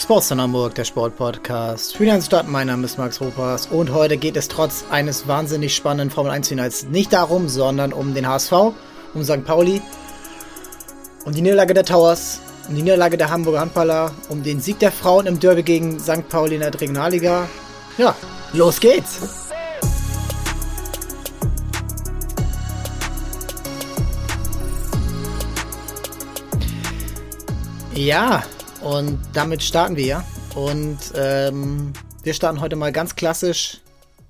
Sports in Hamburg, der Sportpodcast. Stadt, mein Name ist Max Ropas und heute geht es trotz eines wahnsinnig spannenden Formel 1 Finals nicht darum, sondern um den HSV, um St. Pauli, um die Niederlage der Towers, um die Niederlage der Hamburger Handballer, um den Sieg der Frauen im Derby gegen St. Pauli in der Regionalliga. Ja, los geht's! Ja, und damit starten wir. ja. Und ähm, wir starten heute mal ganz klassisch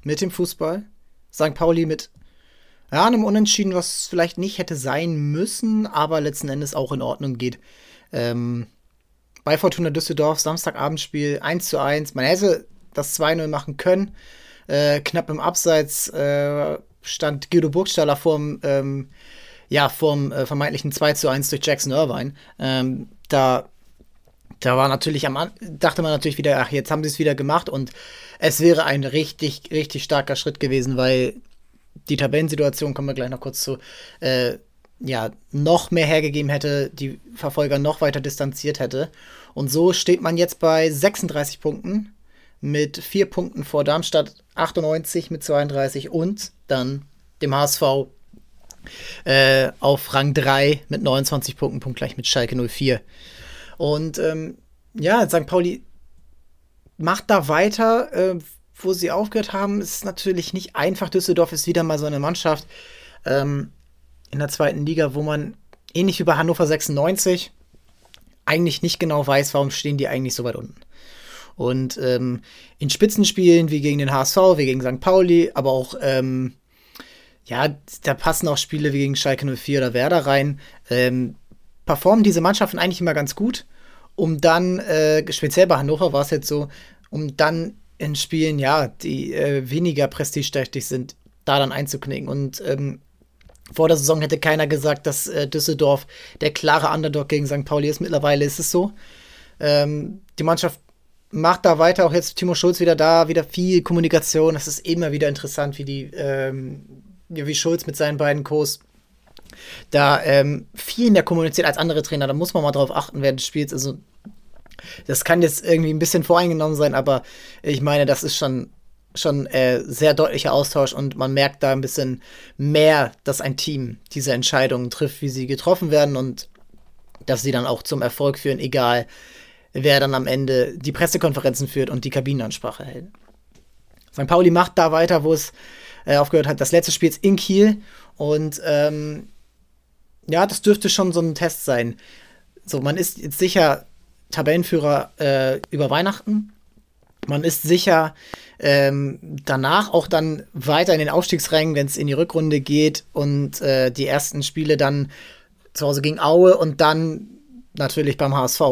mit dem Fußball. St. Pauli mit ja, einem Unentschieden, was vielleicht nicht hätte sein müssen, aber letzten Endes auch in Ordnung geht. Ähm, bei Fortuna Düsseldorf, Samstagabendspiel 1 zu 1. Man hätte das 2-0 machen können. Äh, knapp im Abseits äh, stand Guido Burgstaller vorm, ähm, ja, vorm äh, vermeintlichen 2 zu 1 durch Jackson Irvine. Ähm, da da war natürlich am dachte man natürlich wieder, ach, jetzt haben sie es wieder gemacht und es wäre ein richtig, richtig starker Schritt gewesen, weil die Tabellensituation, kommen wir gleich noch kurz zu, äh, ja, noch mehr hergegeben hätte, die Verfolger noch weiter distanziert hätte. Und so steht man jetzt bei 36 Punkten mit vier Punkten vor Darmstadt, 98 mit 32 und dann dem HSV äh, auf Rang 3 mit 29 Punkten, punktgleich mit Schalke 04. Und ähm, ja, St. Pauli macht da weiter, äh, wo sie aufgehört haben. Es ist natürlich nicht einfach. Düsseldorf ist wieder mal so eine Mannschaft ähm, in der zweiten Liga, wo man ähnlich wie bei Hannover 96 eigentlich nicht genau weiß, warum stehen die eigentlich so weit unten. Und ähm, in Spitzenspielen wie gegen den HSV, wie gegen St. Pauli, aber auch, ähm, ja, da passen auch Spiele wie gegen Schalke 04 oder Werder rein. Ähm, performen diese Mannschaften eigentlich immer ganz gut, um dann, äh, speziell bei Hannover war es jetzt so, um dann in Spielen, ja, die äh, weniger prestigeträchtig sind, da dann einzuknicken. Und ähm, vor der Saison hätte keiner gesagt, dass äh, Düsseldorf der klare Underdog gegen St. Pauli ist. Mittlerweile ist es so. Ähm, die Mannschaft macht da weiter, auch jetzt Timo Schulz wieder da, wieder viel Kommunikation. Es ist immer wieder interessant, wie die, ähm, wie Schulz mit seinen beiden Co-s da ähm, viel mehr kommuniziert als andere Trainer. Da muss man mal drauf achten während des Spiels. Also, das kann jetzt irgendwie ein bisschen voreingenommen sein, aber ich meine, das ist schon schon äh, sehr deutlicher Austausch und man merkt da ein bisschen mehr, dass ein Team diese Entscheidungen trifft, wie sie getroffen werden und dass sie dann auch zum Erfolg führen, egal wer dann am Ende die Pressekonferenzen führt und die Kabinenansprache hält. St. Pauli macht da weiter, wo es äh, aufgehört hat. Das letzte Spiel ist in Kiel und ähm, ja, das dürfte schon so ein Test sein. So, man ist jetzt sicher Tabellenführer äh, über Weihnachten. Man ist sicher ähm, danach auch dann weiter in den Aufstiegsrängen, wenn es in die Rückrunde geht und äh, die ersten Spiele dann zu Hause gegen Aue und dann natürlich beim HSV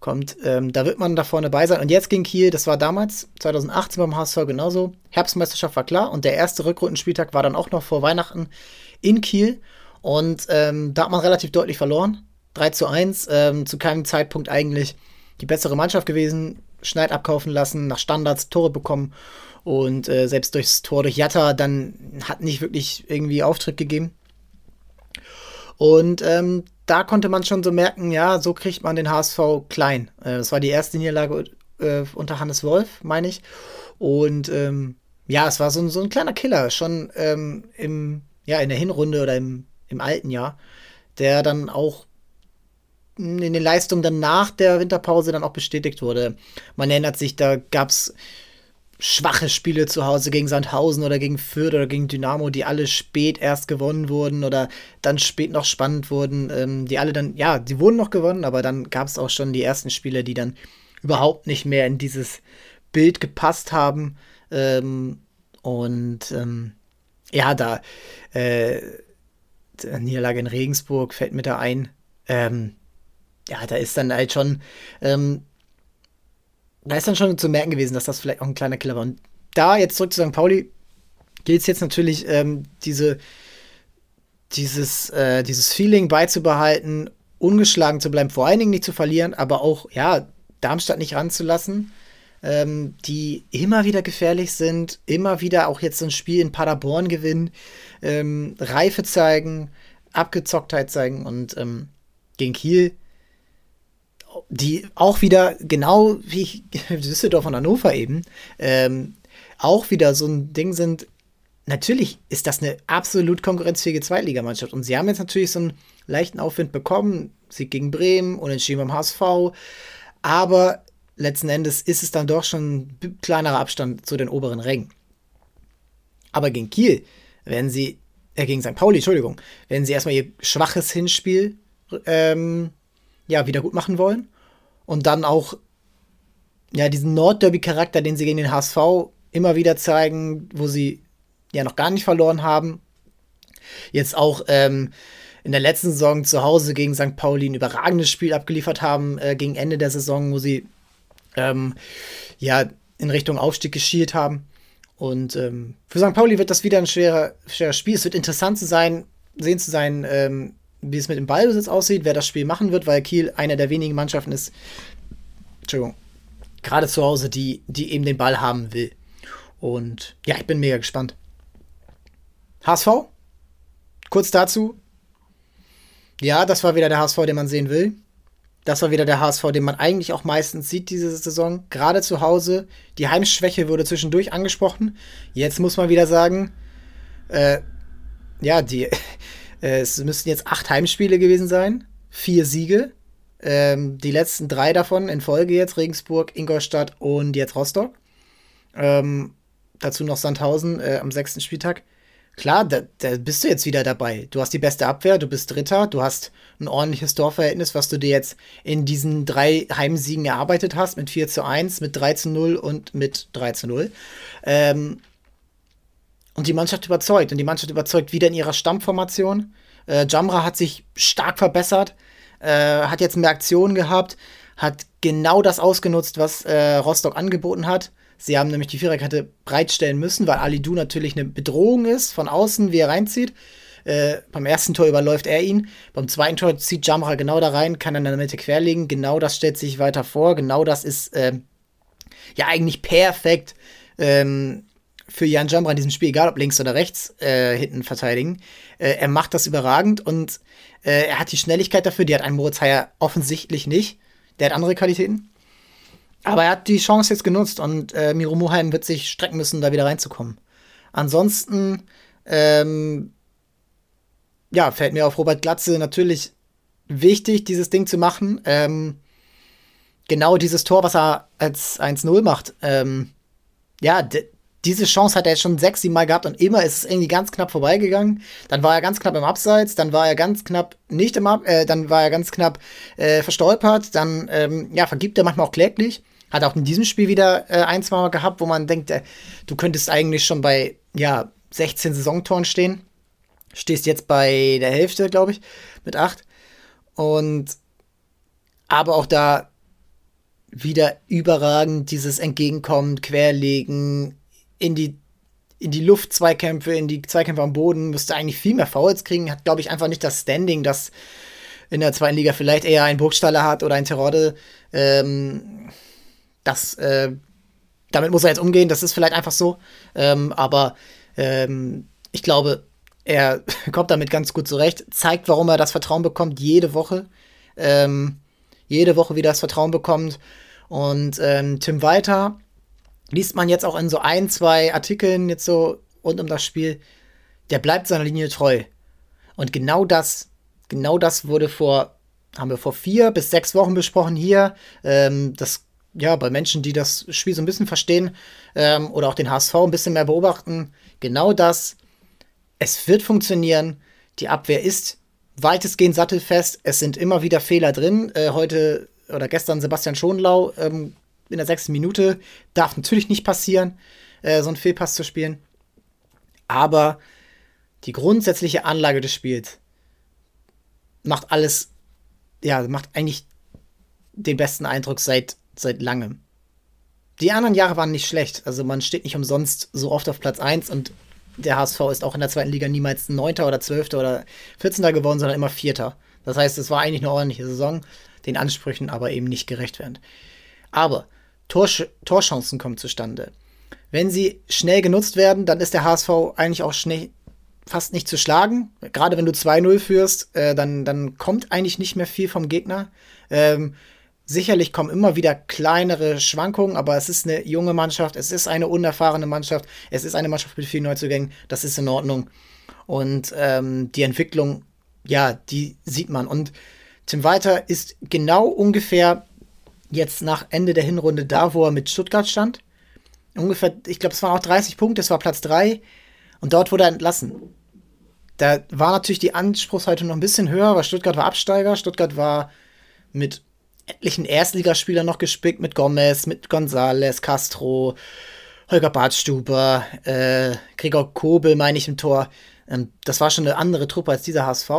kommt. Ähm, da wird man da vorne bei sein. Und jetzt gegen Kiel, das war damals, 2018 beim HSV genauso. Herbstmeisterschaft war klar und der erste Rückrundenspieltag war dann auch noch vor Weihnachten in Kiel. Und ähm, da hat man relativ deutlich verloren. 3 zu 1. Ähm, zu keinem Zeitpunkt eigentlich die bessere Mannschaft gewesen. Schneid abkaufen lassen, nach Standards Tore bekommen. Und äh, selbst durchs Tor durch Jatta dann hat nicht wirklich irgendwie Auftritt gegeben. Und ähm, da konnte man schon so merken, ja, so kriegt man den HSV klein. Äh, das war die erste Niederlage äh, unter Hannes Wolf, meine ich. Und ähm, ja, es war so, so ein kleiner Killer, schon ähm, im, ja, in der Hinrunde oder im im alten Jahr, der dann auch in den Leistungen dann nach der Winterpause dann auch bestätigt wurde. Man erinnert sich, da gab es schwache Spiele zu Hause gegen Sandhausen oder gegen Fürth oder gegen Dynamo, die alle spät erst gewonnen wurden oder dann spät noch spannend wurden. Ähm, die alle dann, ja, die wurden noch gewonnen, aber dann gab es auch schon die ersten Spiele, die dann überhaupt nicht mehr in dieses Bild gepasst haben. Ähm, und ähm, ja, da äh, Niederlage in Regensburg fällt mir da ein. Ähm, ja, da ist dann halt schon, ähm, da ist dann schon zu merken gewesen, dass das vielleicht auch ein kleiner Killer war. Und da jetzt zurück zu St. Pauli gilt es jetzt natürlich, ähm, diese, dieses, äh, dieses Feeling beizubehalten, ungeschlagen zu bleiben, vor allen Dingen nicht zu verlieren, aber auch, ja, Darmstadt nicht ranzulassen, ähm, die immer wieder gefährlich sind, immer wieder auch jetzt so ein Spiel in Paderborn gewinnen ähm, Reife zeigen, Abgezocktheit zeigen und ähm, gegen Kiel die auch wieder, genau wie Düsseldorf und Hannover eben, ähm, auch wieder so ein Ding sind, natürlich ist das eine absolut konkurrenzfähige Zweitligamannschaft. Und sie haben jetzt natürlich so einen leichten Aufwind bekommen. Sieg gegen Bremen, unentschieden beim HSV. Aber letzten Endes ist es dann doch schon ein kleinerer Abstand zu den oberen Rängen. Aber gegen Kiel werden sie, äh, gegen St. Pauli, Entschuldigung, werden sie erstmal ihr schwaches Hinspiel ähm, ja, wieder gut machen wollen. Und dann auch ja, diesen Nordderby-Charakter, den sie gegen den HSV immer wieder zeigen, wo sie ja noch gar nicht verloren haben. Jetzt auch ähm, in der letzten Saison zu Hause gegen St. Pauli ein überragendes Spiel abgeliefert haben, äh, gegen Ende der Saison, wo sie ähm, ja in Richtung Aufstieg geschielt haben. Und ähm, für St. Pauli wird das wieder ein schwerer, schwerer Spiel. Es wird interessant zu sein, sehen zu sein, ähm, wie es mit dem Ballbesitz aussieht, wer das Spiel machen wird, weil Kiel einer der wenigen Mannschaften ist, Entschuldigung, gerade zu Hause, die, die eben den Ball haben will. Und ja, ich bin mega gespannt. HSV? Kurz dazu. Ja, das war wieder der HSV, den man sehen will. Das war wieder der HSV, den man eigentlich auch meistens sieht diese Saison. Gerade zu Hause. Die Heimschwäche wurde zwischendurch angesprochen. Jetzt muss man wieder sagen, äh, ja, die, äh, es müssten jetzt acht Heimspiele gewesen sein. Vier Siege. Ähm, die letzten drei davon in Folge jetzt: Regensburg, Ingolstadt und jetzt Rostock. Ähm, dazu noch Sandhausen äh, am sechsten Spieltag. Klar, da, da, bist du jetzt wieder dabei. Du hast die beste Abwehr, du bist Dritter, du hast ein ordentliches Torverhältnis, was du dir jetzt in diesen drei Heimsiegen erarbeitet hast, mit 4 zu 1, mit 3 zu 0 und mit 3 zu 0. Ähm, und die Mannschaft überzeugt. Und die Mannschaft überzeugt wieder in ihrer Stammformation. Äh, Jamra hat sich stark verbessert, äh, hat jetzt mehr Aktionen gehabt, hat genau das ausgenutzt, was äh, Rostock angeboten hat. Sie haben nämlich die Viererkette breitstellen müssen, weil Ali Du natürlich eine Bedrohung ist von außen, wie er reinzieht. Äh, beim ersten Tor überläuft er ihn. Beim zweiten Tor zieht Jamra genau da rein, kann in der Mitte querlegen. Genau das stellt sich weiter vor. Genau das ist äh, ja eigentlich perfekt ähm, für Jan Jamra in diesem Spiel, egal ob links oder rechts äh, hinten verteidigen. Äh, er macht das überragend und äh, er hat die Schnelligkeit dafür. Die hat ein Moritz Heyer offensichtlich nicht. Der hat andere Qualitäten. Aber er hat die Chance jetzt genutzt und äh, Miro Muheim wird sich strecken müssen, da wieder reinzukommen. Ansonsten, ähm, ja, fällt mir auf Robert Glatze natürlich wichtig, dieses Ding zu machen. Ähm, genau dieses Tor, was er als 1-0 macht. Ähm, ja, diese Chance hat er jetzt schon sechs, sieben Mal gehabt und immer ist es irgendwie ganz knapp vorbeigegangen. Dann war er ganz knapp im Abseits, dann war er ganz knapp nicht im Ab, äh, dann war er ganz knapp äh, verstolpert, dann ähm, ja, vergibt er manchmal auch kläglich. Hat auch in diesem Spiel wieder äh, ein, zwei Mal gehabt, wo man denkt, äh, du könntest eigentlich schon bei ja, 16 Saisontoren stehen. Stehst jetzt bei der Hälfte, glaube ich, mit 8. Und aber auch da wieder überragend dieses Entgegenkommen, Querlegen, in die, in die Luft Zweikämpfe, in die Zweikämpfe am Boden, müsste eigentlich viel mehr Fouls kriegen, hat, glaube ich, einfach nicht das Standing, das in der zweiten Liga vielleicht eher ein Burgstaller hat oder ein Terodde. Ähm, das, äh, damit muss er jetzt umgehen, das ist vielleicht einfach so. Ähm, aber ähm, ich glaube, er kommt damit ganz gut zurecht, zeigt, warum er das Vertrauen bekommt, jede Woche. Ähm, jede Woche wieder das Vertrauen bekommt. Und ähm, Tim Walter liest man jetzt auch in so ein, zwei Artikeln jetzt so rund um das Spiel, der bleibt seiner Linie treu. Und genau das, genau das wurde vor, haben wir vor vier bis sechs Wochen besprochen hier. Ähm, das ja, bei Menschen, die das Spiel so ein bisschen verstehen ähm, oder auch den HSV ein bisschen mehr beobachten, genau das. Es wird funktionieren. Die Abwehr ist weitestgehend sattelfest. Es sind immer wieder Fehler drin. Äh, heute oder gestern Sebastian Schonlau ähm, in der sechsten Minute. Darf natürlich nicht passieren, äh, so einen Fehlpass zu spielen. Aber die grundsätzliche Anlage des Spiels macht alles, ja, macht eigentlich den besten Eindruck seit seit langem. Die anderen Jahre waren nicht schlecht. Also man steht nicht umsonst so oft auf Platz 1 und der HSV ist auch in der zweiten Liga niemals 9. oder 12. oder 14. geworden, sondern immer 4. Das heißt, es war eigentlich eine ordentliche Saison, den Ansprüchen aber eben nicht gerecht werden. Aber Torsch Torchancen kommen zustande. Wenn sie schnell genutzt werden, dann ist der HSV eigentlich auch schnell fast nicht zu schlagen. Gerade wenn du 2-0 führst, äh, dann, dann kommt eigentlich nicht mehr viel vom Gegner. Ähm, Sicherlich kommen immer wieder kleinere Schwankungen, aber es ist eine junge Mannschaft, es ist eine unerfahrene Mannschaft, es ist eine Mannschaft mit vielen Neuzugängen, das ist in Ordnung. Und ähm, die Entwicklung, ja, die sieht man. Und Tim Walter ist genau ungefähr jetzt nach Ende der Hinrunde da, wo er mit Stuttgart stand. Ungefähr, ich glaube, es waren auch 30 Punkte, es war Platz 3 und dort wurde er entlassen. Da war natürlich die Anspruchshaltung noch ein bisschen höher, weil Stuttgart war Absteiger. Stuttgart war mit etlichen Erstligaspielern noch gespickt, mit Gomez, mit Gonzales, Castro, Holger Bartstuber, äh, Gregor Kobel, meine ich, im Tor. Ähm, das war schon eine andere Truppe als dieser HSV.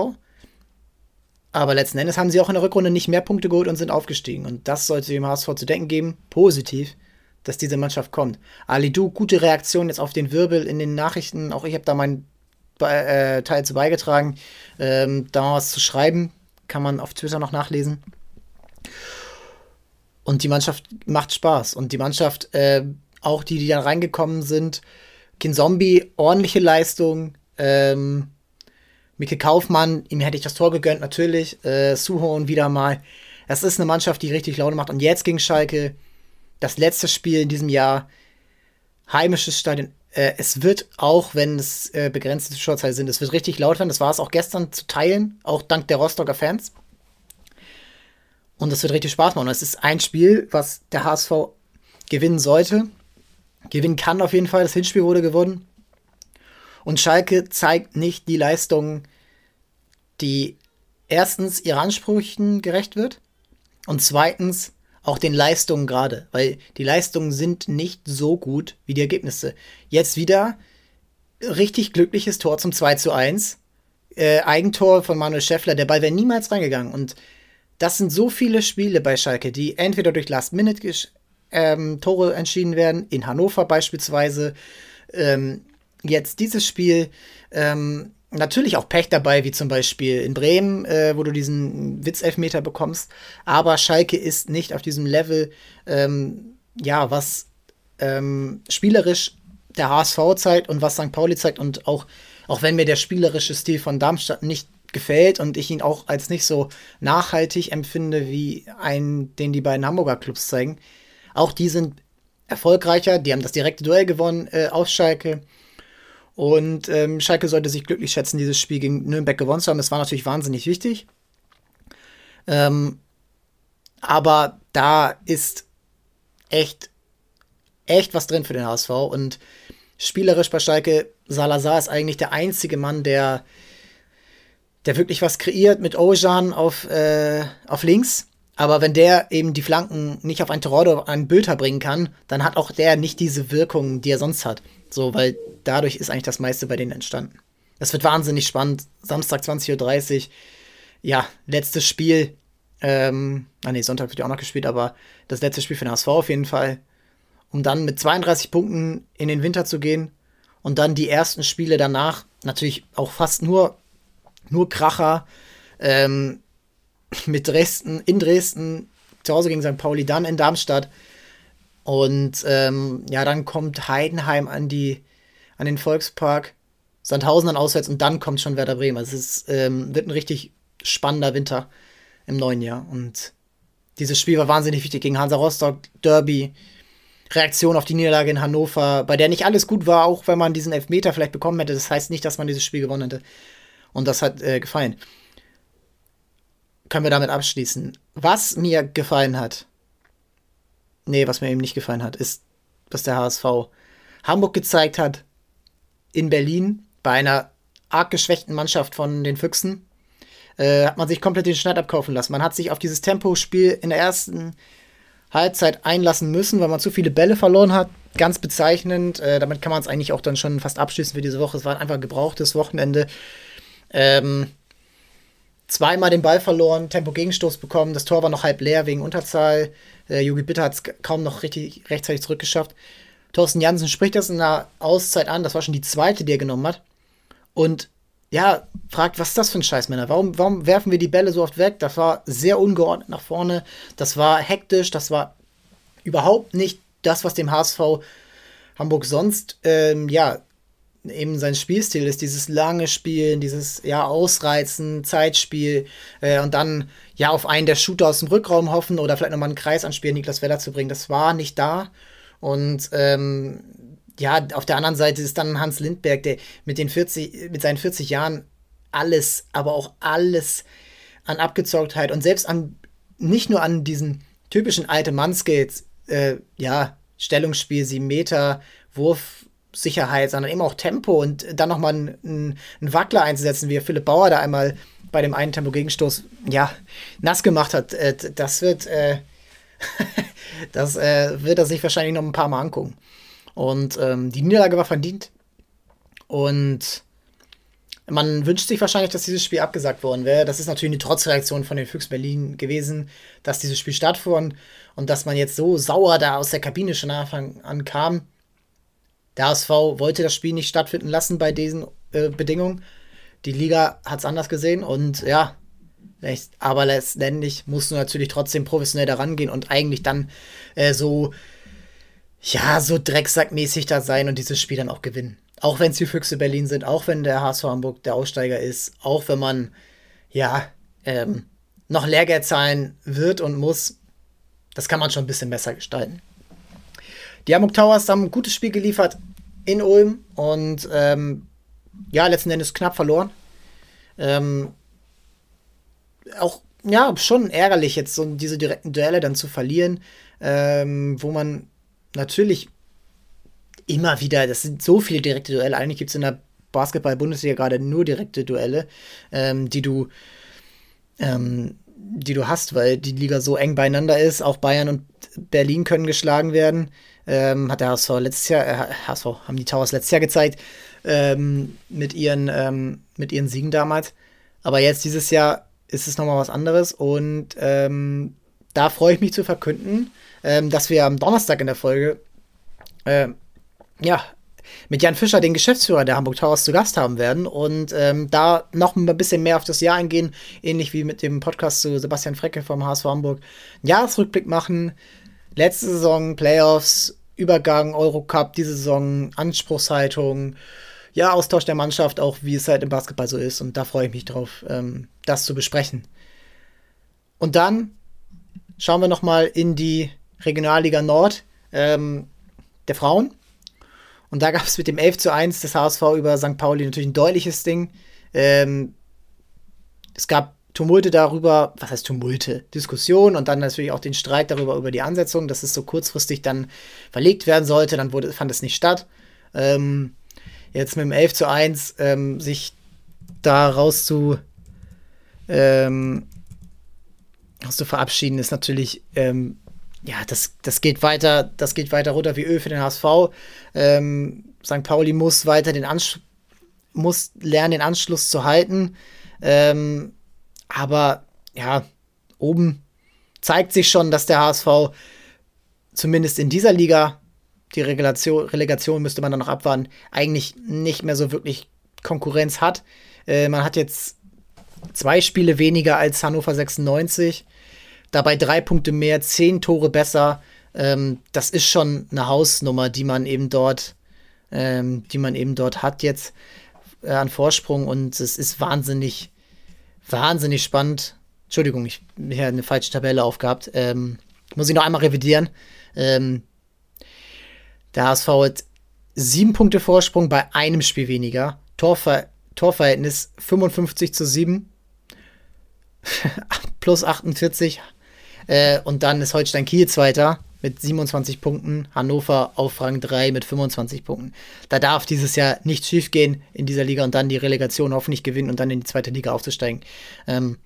Aber letzten Endes haben sie auch in der Rückrunde nicht mehr Punkte geholt und sind aufgestiegen. Und das sollte dem HSV zu denken geben, positiv, dass diese Mannschaft kommt. Ali Du, gute Reaktion jetzt auf den Wirbel in den Nachrichten. Auch ich habe da meinen äh, Teil zu beigetragen, ähm, da was zu schreiben. Kann man auf Twitter noch nachlesen. Und die Mannschaft macht Spaß. Und die Mannschaft, äh, auch die, die da reingekommen sind, Kinzombie, ordentliche Leistung. Ähm, Mike Kaufmann, ihm hätte ich das Tor gegönnt, natürlich. Äh, Suhon wieder mal. Das ist eine Mannschaft, die richtig Laune macht. Und jetzt gegen Schalke, das letzte Spiel in diesem Jahr, heimisches Stadion. Äh, es wird auch, wenn es äh, begrenzte Zuschauerzahlen sind, es wird richtig laut werden. Das war es auch gestern zu teilen, auch dank der Rostocker Fans. Und es wird richtig Spaß machen. Es ist ein Spiel, was der HSV gewinnen sollte. Gewinnen kann auf jeden Fall. Das Hinspiel wurde gewonnen. Und Schalke zeigt nicht die Leistung, die erstens ihren Ansprüchen gerecht wird und zweitens auch den Leistungen gerade, weil die Leistungen sind nicht so gut wie die Ergebnisse. Jetzt wieder richtig glückliches Tor zum 2 zu 1. Äh, Eigentor von Manuel Schäffler, der Ball wäre niemals reingegangen. Und das sind so viele Spiele bei Schalke, die entweder durch Last-Minute ähm, entschieden werden, in Hannover beispielsweise, ähm, jetzt dieses Spiel, ähm, natürlich auch Pech dabei, wie zum Beispiel in Bremen, äh, wo du diesen Witzelfmeter bekommst. Aber Schalke ist nicht auf diesem Level, ähm, ja, was ähm, spielerisch der HSV zeigt und was St. Pauli zeigt. Und auch, auch wenn mir der spielerische Stil von Darmstadt nicht gefällt und ich ihn auch als nicht so nachhaltig empfinde wie einen, den die beiden Hamburger Clubs zeigen. Auch die sind erfolgreicher, die haben das direkte Duell gewonnen äh, aus Schalke. Und ähm, Schalke sollte sich glücklich schätzen, dieses Spiel gegen Nürnberg gewonnen zu haben. Das war natürlich wahnsinnig wichtig. Ähm, aber da ist echt, echt was drin für den HSV. Und spielerisch bei Schalke, Salazar ist eigentlich der einzige Mann, der, der wirklich was kreiert mit Ojan auf, äh, auf links. Aber wenn der eben die Flanken nicht auf ein Torado, auf einen Bülter bringen kann, dann hat auch der nicht diese Wirkung, die er sonst hat. So, weil dadurch ist eigentlich das meiste bei denen entstanden. Es wird wahnsinnig spannend. Samstag 20.30 Uhr. Ja, letztes Spiel. Ähm, ah nee, Sonntag wird ja auch noch gespielt, aber das letzte Spiel für den HSV auf jeden Fall. Um dann mit 32 Punkten in den Winter zu gehen und dann die ersten Spiele danach natürlich auch fast nur, nur Kracher. Ähm, mit Dresden, in Dresden, zu Hause gegen St. Pauli, dann in Darmstadt. Und ähm, ja, dann kommt Heidenheim an, die, an den Volkspark, Sandhausen dann auswärts und dann kommt schon Werder Bremen. Also es ist, ähm, wird ein richtig spannender Winter im neuen Jahr. Und dieses Spiel war wahnsinnig wichtig gegen Hansa Rostock, Derby, Reaktion auf die Niederlage in Hannover, bei der nicht alles gut war, auch wenn man diesen Elfmeter vielleicht bekommen hätte. Das heißt nicht, dass man dieses Spiel gewonnen hätte. Und das hat äh, gefallen können wir damit abschließen. Was mir gefallen hat, nee, was mir eben nicht gefallen hat, ist, was der HSV Hamburg gezeigt hat in Berlin bei einer arg geschwächten Mannschaft von den Füchsen. Äh, hat man sich komplett den Schneid abkaufen lassen. Man hat sich auf dieses Tempospiel in der ersten Halbzeit einlassen müssen, weil man zu viele Bälle verloren hat. Ganz bezeichnend. Äh, damit kann man es eigentlich auch dann schon fast abschließen für diese Woche. Es war einfach ein gebrauchtes Wochenende. Ähm, zweimal den Ball verloren, Tempo-Gegenstoß bekommen, das Tor war noch halb leer wegen Unterzahl. Äh, Jogi Bitter hat es kaum noch richtig rechtzeitig zurückgeschafft. Thorsten Jansen spricht das in der Auszeit an, das war schon die zweite, die er genommen hat. Und ja, fragt, was ist das für ein Scheiß, Männer? Warum, warum werfen wir die Bälle so oft weg? Das war sehr ungeordnet nach vorne, das war hektisch, das war überhaupt nicht das, was dem HSV Hamburg sonst ähm, ja, eben sein Spielstil ist, dieses lange Spielen, dieses ja Ausreizen, Zeitspiel äh, und dann ja auf einen der Shooter aus dem Rückraum hoffen oder vielleicht nochmal einen Kreis anspielen, Niklas Weller zu bringen. Das war nicht da. Und ähm, ja, auf der anderen Seite ist dann Hans Lindberg, der mit den 40, mit seinen 40 Jahren alles, aber auch alles an Abgezoggtheit und selbst an nicht nur an diesen typischen alte Mann-Skills, äh, ja, Stellungsspiel, 7 Meter, Wurfsicherheit, sondern eben auch Tempo und dann nochmal einen, einen Wackler einzusetzen, wie Philipp Bauer da einmal bei dem einen Tempo-Gegenstoß, ja, nass gemacht hat. Äh, das wird, äh, das äh, wird er sich wahrscheinlich noch ein paar Mal angucken. Und ähm, die Niederlage war verdient. Und man wünscht sich wahrscheinlich, dass dieses Spiel abgesagt worden wäre. Das ist natürlich eine Trotzreaktion von den Füchs Berlin gewesen, dass dieses Spiel stattfand und dass man jetzt so sauer da aus der Kabine schon Anfang an kam. Der HSV wollte das Spiel nicht stattfinden lassen bei diesen äh, Bedingungen. Die Liga hat es anders gesehen und ja, aber letztendlich musst du natürlich trotzdem professionell daran gehen und eigentlich dann äh, so, ja, so drecksackmäßig da sein und dieses Spiel dann auch gewinnen. Auch wenn es die Füchse Berlin sind, auch wenn der HSV Hamburg der Aussteiger ist, auch wenn man, ja, ähm, noch Lehrgeld zahlen wird und muss, das kann man schon ein bisschen besser gestalten. Die Hamburg Towers haben ein gutes Spiel geliefert in Ulm und ähm, ja, letzten Endes knapp verloren. Ähm, auch, ja, schon ärgerlich, jetzt so diese direkten Duelle dann zu verlieren, ähm, wo man natürlich immer wieder, das sind so viele direkte Duelle. Eigentlich gibt es in der Basketball-Bundesliga gerade nur direkte Duelle, ähm, die du, ähm, die du hast, weil die Liga so eng beieinander ist. Auch Bayern und Berlin können geschlagen werden. Ähm, hat der HSV letztes Jahr, äh, HSV, haben die Towers letztes Jahr gezeigt, ähm, mit, ihren, ähm, mit ihren Siegen damals. Aber jetzt dieses Jahr ist es nochmal was anderes und ähm, da freue ich mich zu verkünden, dass wir am Donnerstag in der Folge äh, ja, mit Jan Fischer, den Geschäftsführer der Hamburg Towers, zu Gast haben werden und ähm, da noch ein bisschen mehr auf das Jahr eingehen, ähnlich wie mit dem Podcast zu Sebastian Frecke vom HSV Hamburg. Einen Jahresrückblick machen, letzte Saison, Playoffs, Übergang, Eurocup, diese Saison, Anspruchshaltung, ja, Austausch der Mannschaft, auch wie es halt im Basketball so ist und da freue ich mich drauf, ähm, das zu besprechen. Und dann schauen wir noch mal in die Regionalliga Nord ähm, der Frauen und da gab es mit dem 11 zu 1 des HSV über St. Pauli natürlich ein deutliches Ding. Ähm, es gab Tumulte darüber, was heißt Tumulte? Diskussion und dann natürlich auch den Streit darüber, über die Ansetzung, dass es so kurzfristig dann verlegt werden sollte. Dann wurde, fand es nicht statt. Ähm, jetzt mit dem 11 zu 1 ähm, sich da raus zu, ähm, raus zu verabschieden, ist natürlich ähm, ja, das, das geht weiter, das geht weiter runter wie Öl für den HSV. Ähm, St. Pauli muss weiter den Ansch muss lernen, den Anschluss zu halten. Ähm, aber ja, oben zeigt sich schon, dass der HSV zumindest in dieser Liga, die Relegation, Relegation müsste man dann noch abwarten, eigentlich nicht mehr so wirklich Konkurrenz hat. Äh, man hat jetzt zwei Spiele weniger als Hannover 96 dabei drei Punkte mehr, zehn Tore besser. Ähm, das ist schon eine Hausnummer, die man eben dort, ähm, die man eben dort hat jetzt äh, an Vorsprung und es ist wahnsinnig, wahnsinnig spannend. Entschuldigung, ich habe hier eine falsche Tabelle aufgehabt. Ähm, muss ich noch einmal revidieren. Ähm, der HSV hat sieben Punkte Vorsprung bei einem Spiel weniger. Torver Torverhältnis 55 zu 7. Plus 48 äh, und dann ist Holstein Kiel Zweiter mit 27 Punkten, Hannover auf Rang 3 mit 25 Punkten. Da darf dieses Jahr nichts schiefgehen in dieser Liga und dann die Relegation hoffentlich gewinnen und dann in die zweite Liga aufzusteigen. Ähm,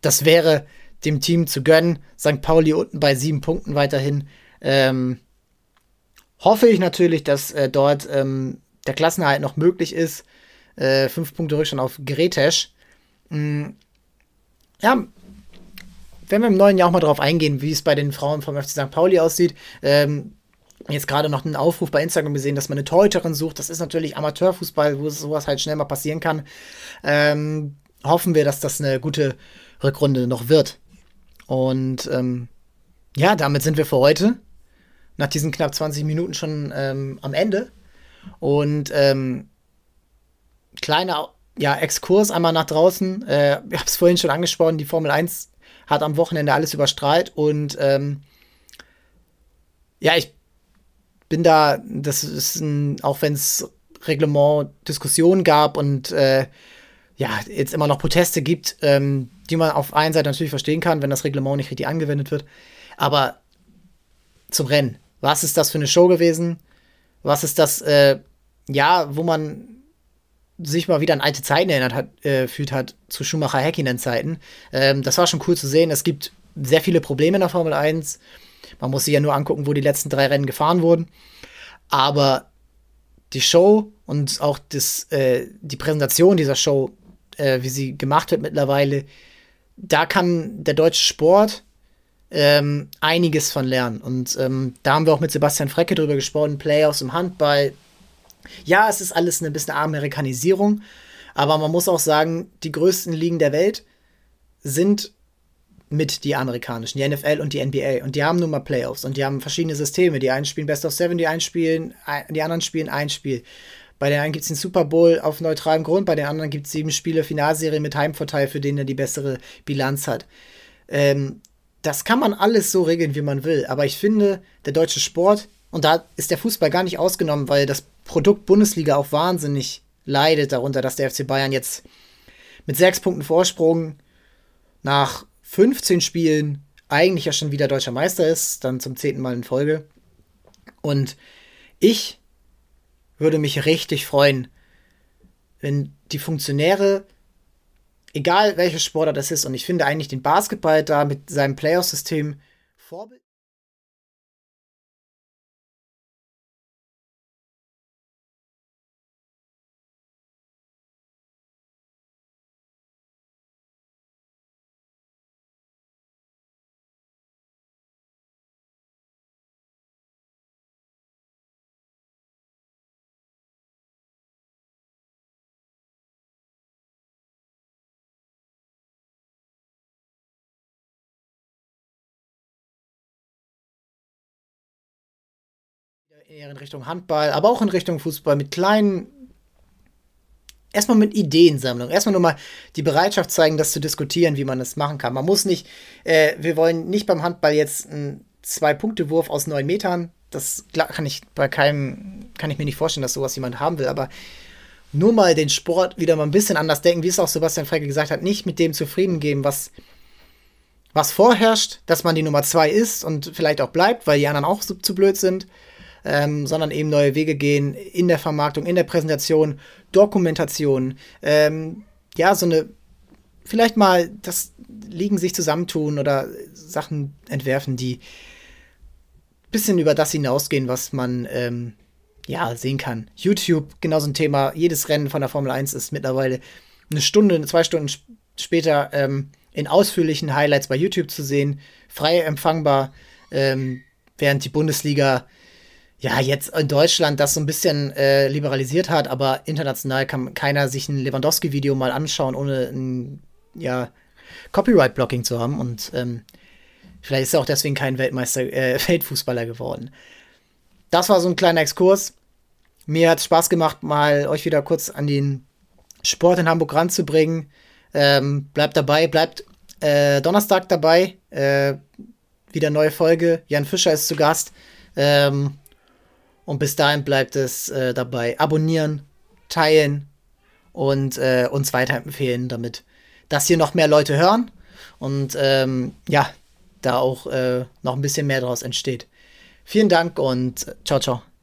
das wäre dem Team zu gönnen. St. Pauli unten bei sieben Punkten weiterhin. Ähm, hoffe ich natürlich, dass äh, dort ähm, der Klassenerhalt noch möglich ist. Äh, fünf Punkte Rückstand auf Gretesch. Mhm. Ja, wenn wir im neuen Jahr auch mal drauf eingehen, wie es bei den Frauen vom FC St. Pauli aussieht. Ähm, jetzt gerade noch einen Aufruf bei Instagram gesehen, dass man eine Torhüterin sucht. Das ist natürlich Amateurfußball, wo sowas halt schnell mal passieren kann. Ähm, hoffen wir, dass das eine gute Rückrunde noch wird. Und ähm, ja, damit sind wir für heute nach diesen knapp 20 Minuten schon ähm, am Ende. Und ähm, kleiner ja, Exkurs einmal nach draußen. Äh, ich habe es vorhin schon angesprochen, die Formel 1 hat am Wochenende alles überstrahlt und ähm, ja, ich bin da, das ist ein, auch wenn es Reglement Diskussionen gab und äh, ja, jetzt immer noch Proteste gibt, ähm, die man auf einen Seite natürlich verstehen kann, wenn das Reglement nicht richtig angewendet wird. Aber zum Rennen. Was ist das für eine Show gewesen? Was ist das, äh, ja, wo man sich mal wieder an alte Zeiten erinnert hat, äh, fühlt hat, zu Schumacher Häkkinen Zeiten. Ähm, das war schon cool zu sehen. Es gibt sehr viele Probleme in der Formel 1. Man muss sich ja nur angucken, wo die letzten drei Rennen gefahren wurden. Aber die Show und auch das, äh, die Präsentation dieser Show, äh, wie sie gemacht wird mittlerweile, da kann der deutsche Sport ähm, einiges von lernen. Und ähm, da haben wir auch mit Sebastian Frecke drüber gesprochen, Playoffs im Handball, ja, es ist alles eine bisschen Amerikanisierung, aber man muss auch sagen, die größten Ligen der Welt sind mit die amerikanischen, die NFL und die NBA. Und die haben nun mal Playoffs und die haben verschiedene Systeme. Die einen spielen Best of Seven, die einen spielen, die anderen spielen ein Spiel. Bei den einen gibt es den Super Bowl auf neutralem Grund, bei den anderen gibt es sieben Spiele Finalserie mit Heimvorteil, für den er die bessere Bilanz hat. Ähm, das kann man alles so regeln, wie man will. Aber ich finde, der deutsche Sport, und da ist der Fußball gar nicht ausgenommen, weil das Produkt Bundesliga auch wahnsinnig leidet darunter, dass der FC Bayern jetzt mit sechs Punkten Vorsprung nach 15 Spielen eigentlich ja schon wieder deutscher Meister ist, dann zum zehnten Mal in Folge. Und ich würde mich richtig freuen, wenn die Funktionäre, egal welches Sportler das ist, und ich finde eigentlich den Basketball da mit seinem Playoff-System Vorbild eher in Richtung Handball, aber auch in Richtung Fußball mit kleinen, erstmal mit Ideensammlung, erstmal nur mal die Bereitschaft zeigen, das zu diskutieren, wie man das machen kann. Man muss nicht, äh, wir wollen nicht beim Handball jetzt einen Zwei-Punkte-Wurf aus neun Metern. Das kann ich bei keinem, kann ich mir nicht vorstellen, dass sowas jemand haben will, aber nur mal den Sport wieder mal ein bisschen anders denken, wie es auch Sebastian Frecke gesagt hat, nicht mit dem zufrieden geben, was, was vorherrscht, dass man die Nummer zwei ist und vielleicht auch bleibt, weil die anderen auch zu blöd sind, ähm, sondern eben neue Wege gehen in der Vermarktung, in der Präsentation, Dokumentation, ähm, ja, so eine, vielleicht mal das Liegen sich zusammentun oder Sachen entwerfen, die ein bisschen über das hinausgehen, was man ähm, ja sehen kann. YouTube, genau so ein Thema. Jedes Rennen von der Formel 1 ist mittlerweile eine Stunde, zwei Stunden später ähm, in ausführlichen Highlights bei YouTube zu sehen, frei empfangbar, ähm, während die Bundesliga ja, jetzt in Deutschland das so ein bisschen äh, liberalisiert hat, aber international kann keiner sich ein Lewandowski-Video mal anschauen, ohne ein ja, Copyright-Blocking zu haben. Und ähm, vielleicht ist er auch deswegen kein Weltmeister, äh, Weltfußballer geworden. Das war so ein kleiner Exkurs. Mir hat es Spaß gemacht, mal euch wieder kurz an den Sport in Hamburg ranzubringen. Ähm, bleibt dabei, bleibt äh, Donnerstag dabei. Äh, wieder neue Folge. Jan Fischer ist zu Gast. Ähm, und bis dahin bleibt es äh, dabei. Abonnieren, teilen und äh, uns weiterempfehlen, damit das hier noch mehr Leute hören und ähm, ja, da auch äh, noch ein bisschen mehr daraus entsteht. Vielen Dank und ciao, ciao.